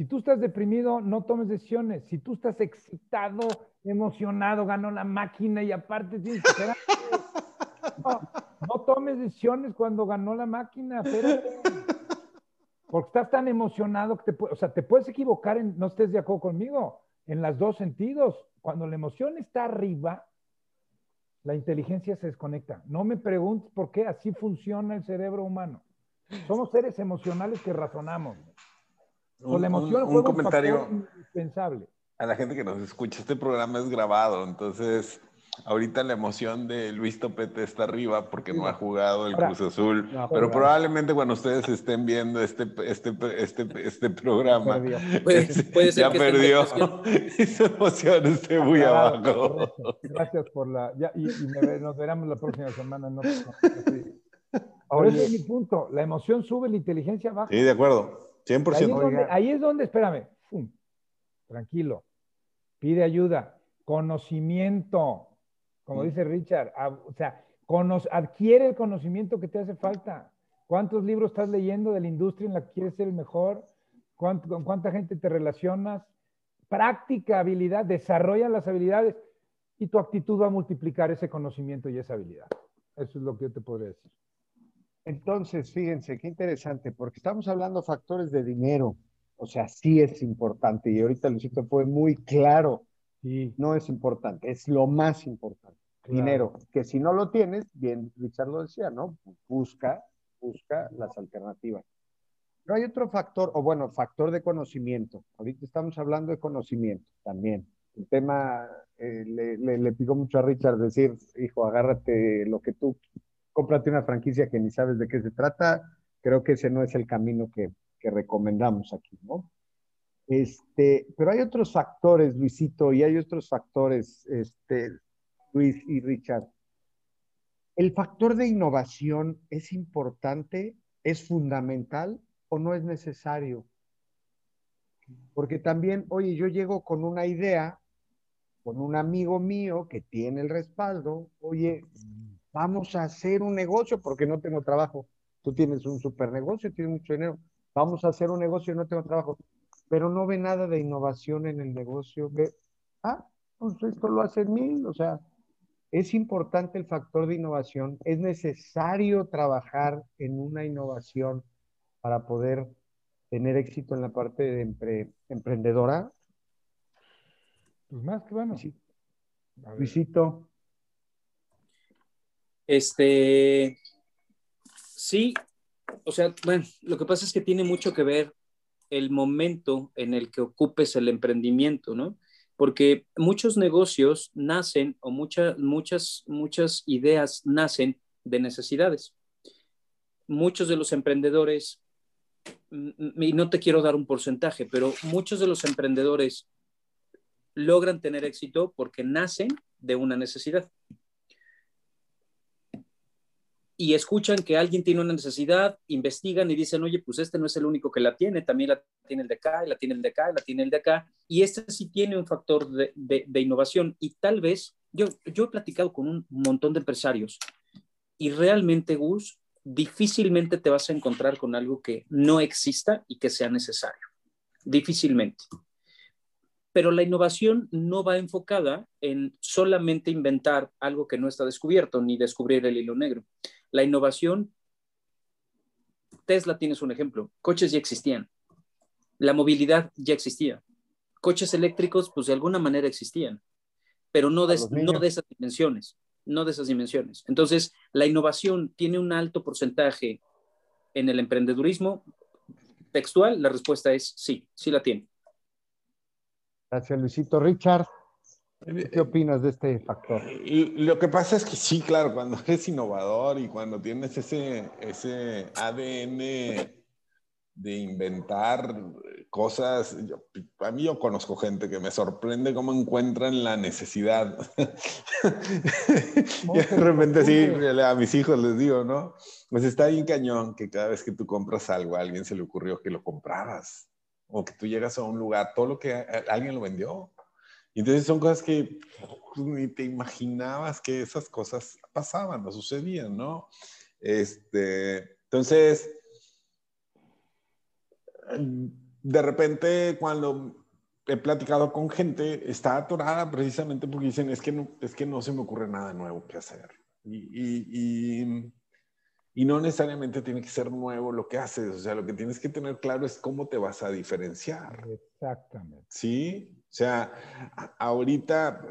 Si tú estás deprimido, no tomes decisiones. Si tú estás excitado, emocionado, ganó la máquina y aparte tienes que [LAUGHS] no, tomes decisiones cuando ganó la máquina, Porque estás tan emocionado que te, o sea, te puedes equivocar, en, no estés de acuerdo conmigo, en los dos sentidos. Cuando la emoción está arriba, la inteligencia se desconecta. No me preguntes por qué, así funciona el cerebro humano. Somos seres emocionales que razonamos. Con la emoción un, un comentario indispensable. A la gente que nos escucha, este programa es grabado, entonces ahorita la emoción de Luis Topete está arriba porque no ha jugado el Cruz Azul, no, pero probablemente cuando ustedes estén viendo este, este, este, este programa, puede, puede ser ya que perdió y su [LAUGHS] emoción esté muy Gracias, abajo. Gracias por la... Ya, y, y me, nos veremos la próxima semana. No, [LAUGHS] Ahora ese es mi punto. La emoción sube, la inteligencia baja. Sí, de acuerdo. 100%. Ahí es donde, ahí es donde espérame, ¡Fum! tranquilo, pide ayuda, conocimiento, como dice Richard, o sea, adquiere el conocimiento que te hace falta. ¿Cuántos libros estás leyendo de la industria en la que quieres ser el mejor? ¿Con cuánta gente te relacionas? práctica habilidad, desarrolla las habilidades y tu actitud va a multiplicar ese conocimiento y esa habilidad. Eso es lo que yo te podría decir. Entonces, fíjense, qué interesante, porque estamos hablando factores de dinero. O sea, sí es importante. Y ahorita Luisito fue muy claro. Sí. No es importante, es lo más importante. Dinero, que si no lo tienes, bien, Richard lo decía, ¿no? Busca, busca las alternativas. Pero hay otro factor, o bueno, factor de conocimiento. Ahorita estamos hablando de conocimiento también. El tema eh, le, le, le picó mucho a Richard decir, hijo, agárrate lo que tú cómprate una franquicia que ni sabes de qué se trata, creo que ese no es el camino que, que recomendamos aquí, ¿no? Este, pero hay otros factores, Luisito, y hay otros factores, este, Luis y Richard. ¿El factor de innovación es importante, es fundamental o no es necesario? Porque también, oye, yo llego con una idea, con un amigo mío que tiene el respaldo, oye, vamos a hacer un negocio porque no tengo trabajo. Tú tienes un super negocio, tienes mucho dinero. Vamos a hacer un negocio y no tengo trabajo. Pero no ve nada de innovación en el negocio. Ve, ah, pues esto lo hacen mil. O sea, es importante el factor de innovación. Es necesario trabajar en una innovación para poder tener éxito en la parte de emprendedora. Pues más que bueno. Luisito. Este, sí, o sea, bueno, lo que pasa es que tiene mucho que ver el momento en el que ocupes el emprendimiento, ¿no? Porque muchos negocios nacen o muchas, muchas, muchas ideas nacen de necesidades. Muchos de los emprendedores, y no te quiero dar un porcentaje, pero muchos de los emprendedores logran tener éxito porque nacen de una necesidad y escuchan que alguien tiene una necesidad, investigan y dicen, oye, pues este no es el único que la tiene, también la tiene el de acá, y la tiene el de acá, y la tiene el de acá, y este sí tiene un factor de, de, innovación y tal vez, yo, yo he platicado con un montón de empresarios y realmente, Gus, difícilmente te vas a encontrar con algo que no exista y que sea necesario, difícilmente. Pero la innovación no va enfocada en solamente inventar algo que no está descubierto, ni descubrir el hilo negro la innovación, Tesla tienes un ejemplo, coches ya existían, la movilidad ya existía, coches eléctricos pues de alguna manera existían, pero no de, no de esas dimensiones, no de esas dimensiones. Entonces, la innovación tiene un alto porcentaje en el emprendedurismo textual, la respuesta es sí, sí la tiene. Gracias, Luisito. Richard. ¿Qué opinas de este factor? Lo que pasa es que sí, claro, cuando [LAUGHS] eres innovador y cuando tienes ese, ese ADN de inventar cosas, a mí yo conozco gente que me sorprende cómo encuentran la necesidad. [LAUGHS] y de repente sí, a mis hijos les digo, ¿no? Pues está bien cañón que cada vez que tú compras algo, a alguien se le ocurrió que lo compraras. O que tú llegas a un lugar, todo lo que alguien lo vendió y entonces son cosas que pues, ni te imaginabas que esas cosas pasaban o sucedían, ¿no? Este, entonces, de repente cuando he platicado con gente, está atorada precisamente porque dicen, es que no, es que no se me ocurre nada nuevo que hacer. Y, y, y, no necesariamente tiene que ser nuevo lo que haces, o sea, lo que tienes que tener claro es cómo te vas a diferenciar. Exactamente. ¿Sí? O sea, ahorita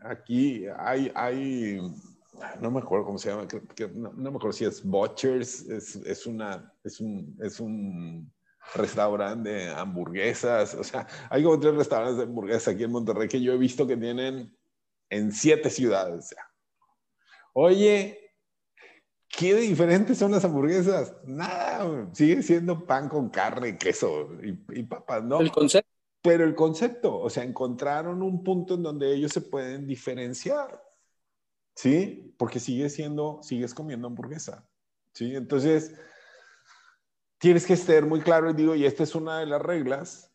aquí hay, hay, no me acuerdo cómo se llama, no, me acuerdo si es Butchers, es, es, una, es, un, es un restaurante de hamburguesas, o sea, hay como tres restaurantes de hamburguesas aquí en Monterrey que yo he visto que tienen en siete ciudades. Oye, ¿qué diferentes son las hamburguesas? Nada, sigue siendo pan con carne, queso y, y papas, ¿no? El concepto pero el concepto, o sea, encontraron un punto en donde ellos se pueden diferenciar, ¿sí? Porque sigue siendo, sigues comiendo hamburguesa, ¿sí? Entonces, tienes que estar muy claro y digo, y esta es una de las reglas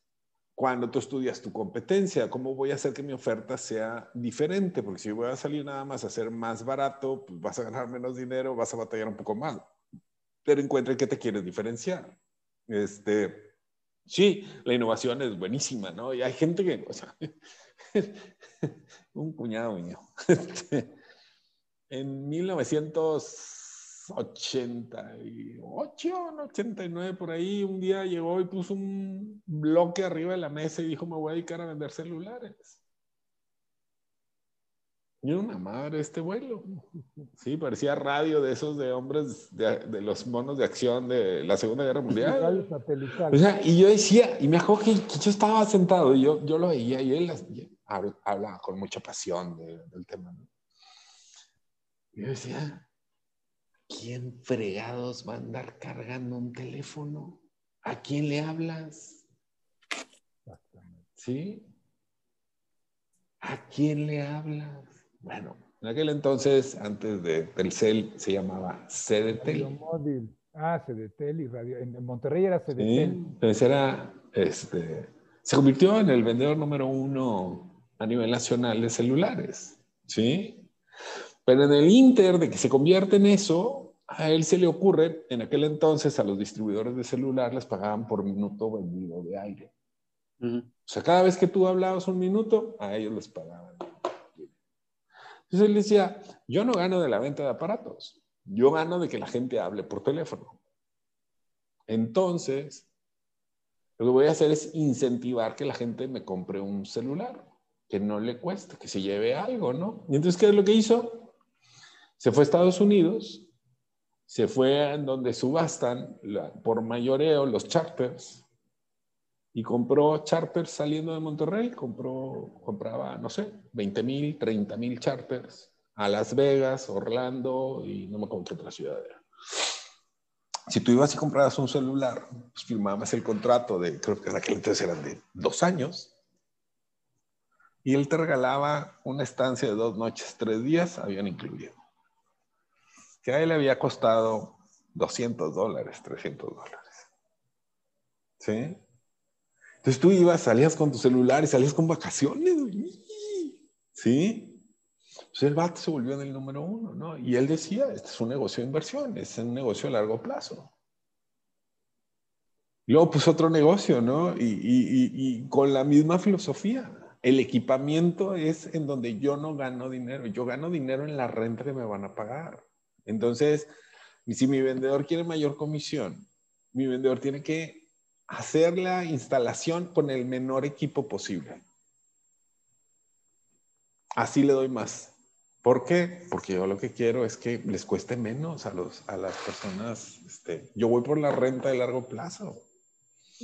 cuando tú estudias tu competencia, ¿cómo voy a hacer que mi oferta sea diferente? Porque si voy a salir nada más a hacer más barato, pues vas a ganar menos dinero, vas a batallar un poco más. Pero encuentra que te quieres diferenciar. Este, Sí, la innovación es buenísima, ¿no? Y hay gente que, o sea, [LAUGHS] un cuñado mío, [LAUGHS] este, en 1988, 89, por ahí, un día llegó y puso un bloque arriba de la mesa y dijo, me voy a dedicar a vender celulares. Y una madre este vuelo. Sí, parecía radio de esos de hombres de, los monos de acción de la Segunda Guerra Mundial. O sea, y yo decía, y me acuerdo que, yo estaba sentado y yo, yo lo veía y él hablaba con mucha pasión del tema. Y yo decía, ¿quién fregados va a andar cargando un teléfono? ¿A quién le hablas? ¿Sí? ¿A quién le hablas? Bueno, en aquel entonces, antes de Telcel, se llamaba CDTEL. Ah, CDTEL y radio. En Monterrey era CDTEL. Sí, entonces era, este, se convirtió en el vendedor número uno a nivel nacional de celulares. ¿Sí? Pero en el Inter de que se convierte en eso, a él se le ocurre, en aquel entonces a los distribuidores de celular les pagaban por minuto vendido de aire. O sea, cada vez que tú hablabas un minuto, a ellos les pagaban. Entonces él decía, yo no gano de la venta de aparatos, yo gano de que la gente hable por teléfono. Entonces, lo que voy a hacer es incentivar que la gente me compre un celular, que no le cueste, que se lleve algo, ¿no? Y entonces, ¿qué es lo que hizo? Se fue a Estados Unidos, se fue en donde subastan por mayoreo los charters, y compró charters saliendo de Monterrey, compró, compraba, no sé, 20 mil, 30 mil charters a Las Vegas, Orlando y no me acuerdo qué otra ciudad era. Si tú ibas y comprabas un celular, pues firmabas el contrato de, creo que en aquel entonces eran de dos años, y él te regalaba una estancia de dos noches, tres días, habían incluido. Que a él le había costado 200 dólares, 300 dólares. ¿Sí? Entonces tú ibas, salías con tu celular y salías con vacaciones, ¿sí? Pues el vato se volvió en el número uno, ¿no? Y él decía, este es un negocio de inversión, es un negocio a largo plazo. Luego pues otro negocio, ¿no? Y, y, con la misma filosofía. El equipamiento es en donde yo no gano dinero, yo gano dinero en la renta que me van a pagar. Entonces, si mi vendedor quiere mayor comisión, mi vendedor tiene que hacer la instalación con el menor equipo posible. Así le doy más. ¿Por qué? Porque yo lo que quiero es que les cueste menos a, los, a las personas. Este, yo voy por la renta de largo plazo.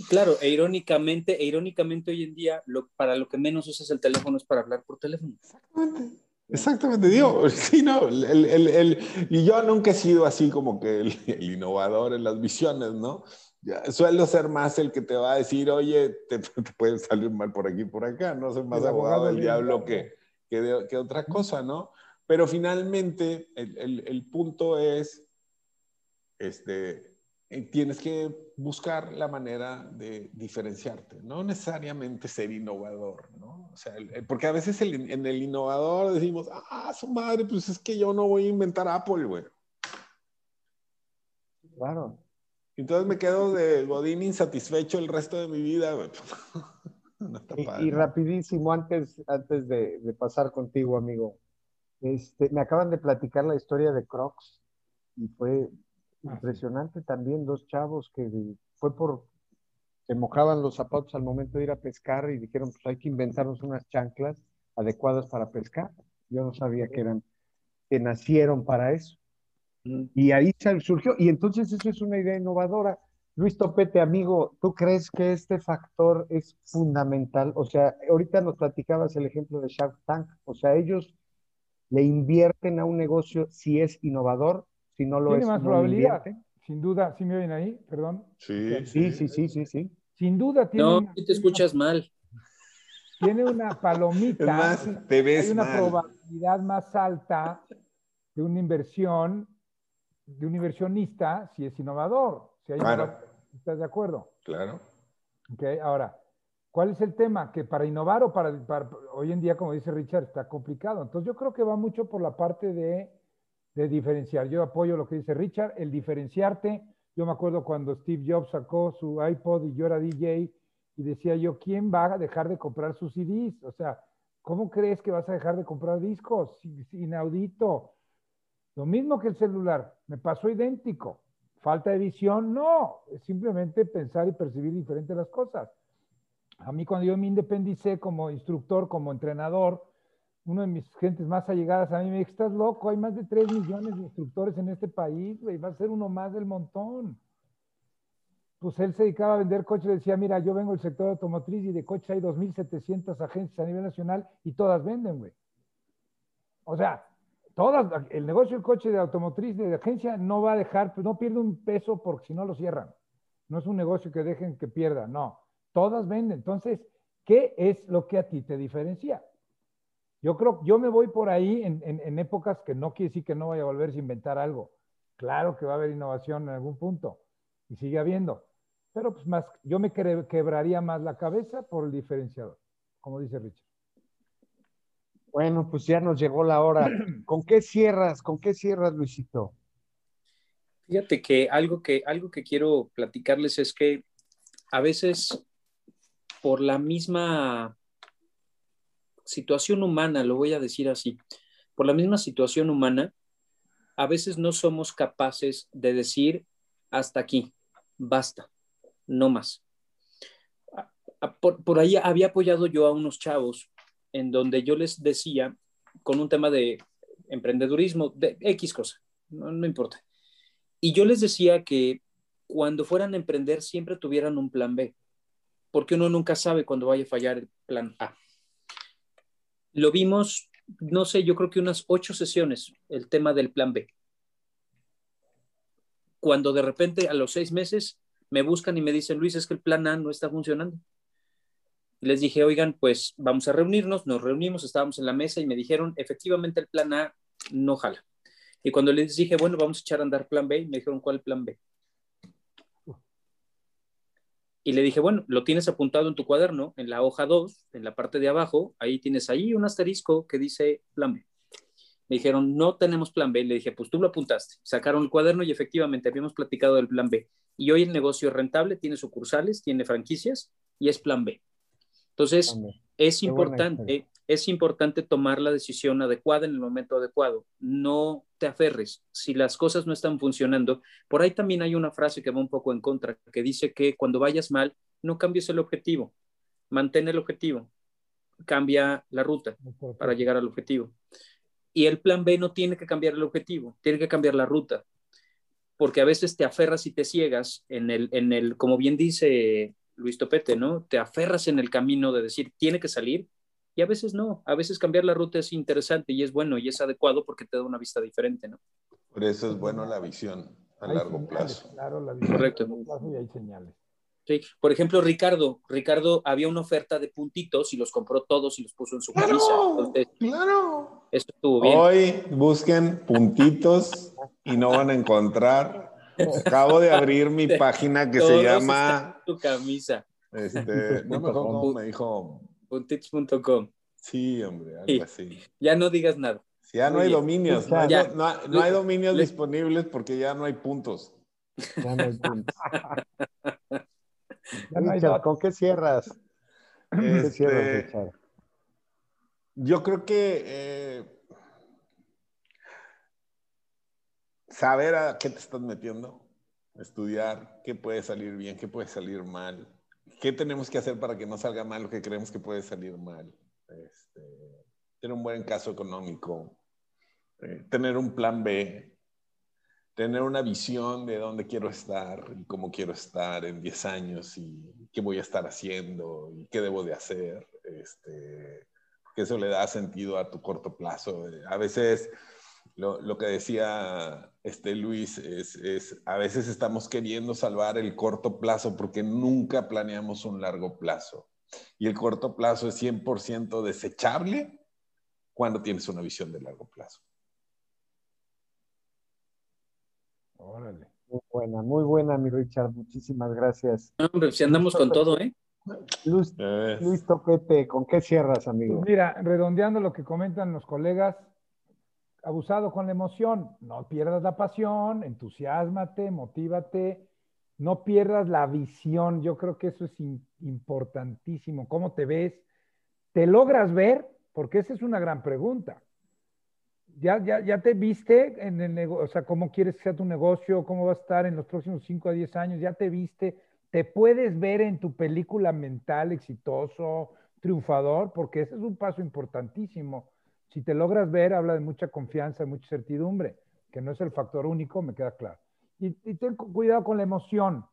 Claro, e irónicamente, e irónicamente hoy en día, lo, para lo que menos usas el teléfono es para hablar por teléfono. Exactamente. Exactamente, digo, [LAUGHS] sí, no, el, el, el, y yo nunca he sido así como que el, innovador en las visiones, ¿no? Suelo ser más el que te va a decir, oye, te, [LAUGHS] puede salir mal por aquí y por acá, no soy más abogado, del diablo que, que, otra cosa, ¿no? Pero finalmente el, el, punto es, este, eh, tienes que buscar la manera de diferenciarte, no necesariamente ser innovador, ¿no? O sea, porque a veces en el innovador decimos, ah, su madre, pues es que yo no voy a inventar Apple, güey. Claro. Entonces me quedo de Godín insatisfecho el resto de mi vida. [LAUGHS] y, rapidísimo, antes, antes de, pasar contigo, amigo, este, me acaban de platicar la historia de Crocs y fue ah, impresionante también, dos chavos que fue por, se mojaban los zapatos al momento de ir a pescar y dijeron, pues hay que inventarnos unas chanclas adecuadas para pescar. Yo no sabía que eran, que nacieron para eso. Y ahí surgió, y entonces eso es una idea innovadora. Luis Topete, amigo, ¿tú crees que este factor es fundamental? O sea, ahorita nos platicabas el ejemplo de Shark Tank, o sea, ellos le invierten a un negocio si es innovador, si no lo ¿Tiene es. más probabilidad, sin duda, ¿sí me oyen ahí? Perdón. Sí, sí, sí, sí, sí, sí. Sin duda tiene. No, te escuchas mal. Tiene una palomita. más, te ves hay una probabilidad más alta de una inversión de un inversionista si es innovador. Si hay claro. ¿Estás de acuerdo? Claro. Ok, ahora, ¿cuál es el tema? Que para innovar o para, hoy en día, como dice Richard, está complicado. Entonces yo creo que va mucho por la parte de, de diferenciar. Yo apoyo lo que dice Richard, el diferenciarte, Yo me acuerdo cuando Steve Jobs sacó su iPod y yo era DJ y decía yo, ¿quién va a dejar de comprar sus CDs? O sea, ¿cómo crees que vas a dejar de comprar discos? Inaudito. Lo mismo que el celular, me pasó idéntico. Falta de visión, no, es simplemente pensar y percibir diferente las cosas. A mí cuando yo me independicé como instructor, como entrenador, uno de mis gentes más allegadas a mí me dijo, estás loco, hay más de 3 millones de instructores en este país, güey, va a ser uno más del montón. Pues él se dedicaba a vender coches, decía, mira, yo vengo del sector automotriz y de coches hay 2.700 agencias a nivel nacional y todas venden, güey. O sea, todas, el negocio del coche de automotriz de agencia no va a dejar, no pierde un peso porque si no lo cierran. No es un negocio que dejen que pierda, no. Todas venden. Entonces, ¿qué es lo que a ti te diferencia? Yo creo, yo me voy por ahí en, épocas que no quiere decir que no vaya a volverse a inventar algo. Claro que va a haber innovación en algún punto y sigue habiendo. Pero pues más, yo me quebraría más la cabeza por el diferenciador, como dice Richard. Bueno, pues ya nos llegó la hora. [CLEARS THROAT] ¿Con qué cierras? ¿Con qué cierras, Luisito? Fíjate que algo que, algo que quiero platicarles es que a veces por la misma situación humana, lo voy a decir así, por la misma situación humana, a veces no somos capaces de decir hasta aquí, basta, no más. Por, por ahí había apoyado yo a unos chavos en donde yo les decía, con un tema de emprendedurismo, de X cosa, no, importa. Y yo les decía que cuando fueran a emprender siempre tuvieran un plan B, porque uno nunca sabe cuándo vaya a fallar el plan A. Lo vimos, no sé, yo creo que unas ocho sesiones, el tema del plan B. Cuando de repente a los seis meses me buscan y me dicen, Luis, es que el plan A no está funcionando les dije, oigan, pues vamos a reunirnos, nos reunimos, estábamos en la mesa y me dijeron, efectivamente el plan A no jala. Y cuando les dije, bueno, vamos a echar a andar plan B, me dijeron, ¿cuál plan B? Y le dije, bueno, lo tienes apuntado en tu cuaderno, en la hoja 2, en la parte de abajo, ahí tienes ahí un asterisco que dice plan B. Me dijeron, no tenemos plan B. Le dije, pues tú lo apuntaste. Sacaron el cuaderno y efectivamente habíamos platicado del plan B. Y hoy el negocio es rentable, tiene sucursales, tiene franquicias y es plan B. Entonces, es importante, es importante tomar la decisión adecuada en el momento adecuado. No te aferres. Si las cosas no están funcionando, por ahí también hay una frase que va un poco en contra, que dice que cuando vayas mal, no cambies el objetivo. Mantén el objetivo. Cambia la ruta para llegar al objetivo. Y el plan B no tiene que cambiar el objetivo, tiene que cambiar la ruta. Porque a veces te aferras y te ciegas en el, en el como bien dice Luis Topete, ¿no? Te aferras en el camino de decir, tiene que salir, y a veces no, a veces cambiar la ruta es interesante y es bueno y es adecuado porque te da una vista diferente, ¿no? Por eso es bueno la visión a largo plazo. Claro, la visión Correcto. a largo plazo y hay señales. Sí. Por ejemplo, Ricardo, Ricardo había una oferta de puntitos y los compró todos y los puso en su camisa. Entonces, claro. Eso estuvo bien. Hoy busquen puntitos y no van a encontrar [LAUGHS] Acabo de abrir mi página que se llama. Tu camisa. Este, [LAUGHS] no me acuerdo cómo me dijo. Puntix.com. Sí, hombre, algo así. Ya no digas nada. ya no hay dominios. No, hay, dominios disponibles porque ya no hay puntos. Ya no hay puntos. [LAUGHS] ¿con qué cierras? Este, cierras, Yo creo que eh, saber a qué te estás metiendo, estudiar qué puede salir bien, qué puede salir mal, qué tenemos que hacer para que no salga mal lo que creemos que puede salir mal, este, tener un buen caso económico, eh, tener un plan B, tener una visión de dónde quiero estar y cómo quiero estar en 10 años y qué voy a estar haciendo y qué debo de hacer, este, que eso le da sentido a tu corto plazo. A veces lo, que decía este Luis es, a veces estamos queriendo salvar el corto plazo porque nunca planeamos un largo plazo. Y el corto plazo es 100% desechable cuando tienes una visión de largo plazo. Órale. Muy buena, muy buena, mi Richard. Muchísimas gracias. Hombre, si andamos con todo, ¿eh? Luis, Luis Toquete, ¿con qué cierras, amigo? Mira, redondeando lo que comentan los colegas, abusado con la emoción. No pierdas la pasión, entusiasmate, motívate, no pierdas la visión. Yo creo que eso es importantísimo. ¿Cómo te ves? ¿Te logras ver? Porque esa es una gran pregunta. ¿Ya, ya, ya te viste en el negocio? O sea, ¿cómo quieres que sea tu negocio? ¿Cómo va a estar en los próximos 5 a 10 años? ¿Ya te viste? ¿Te puedes ver en tu película mental exitoso, triunfador? Porque ese es un paso importantísimo. Si te logras ver, habla de mucha confianza, mucha certidumbre, que no es el factor único, me queda claro. Y, ten cuidado con la emoción,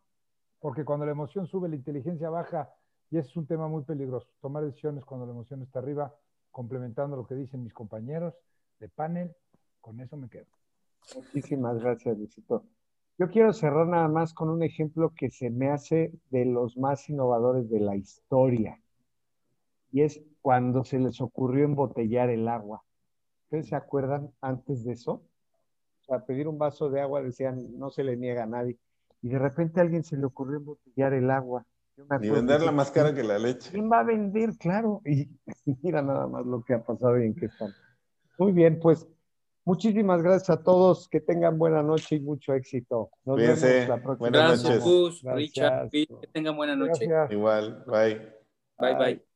porque cuando la emoción sube, la inteligencia baja, y ese es un tema muy peligroso. Tomar decisiones cuando la emoción está arriba, complementando lo que dicen mis compañeros de panel, con eso me quedo. Muchísimas gracias, Luisito. Yo quiero cerrar nada más con un ejemplo que se me hace de los más innovadores de la historia. Y es cuando se les ocurrió embotellar el agua. ¿Ustedes se acuerdan antes de eso? O sea, pedir un vaso de agua decían, no se le niega a nadie. Y de repente a alguien se le ocurrió embotellar el agua. Y venderla más cara que la leche. ¿Quién va a vender? Claro. Y [LAUGHS] mira nada más lo que ha pasado y en qué están. Muy bien, pues muchísimas gracias a todos. Que tengan buena noche y mucho éxito. Nos vemos la próxima. Buenas noches. Richard. Que tengan buena noche. Igual. Bye. Bye, bye.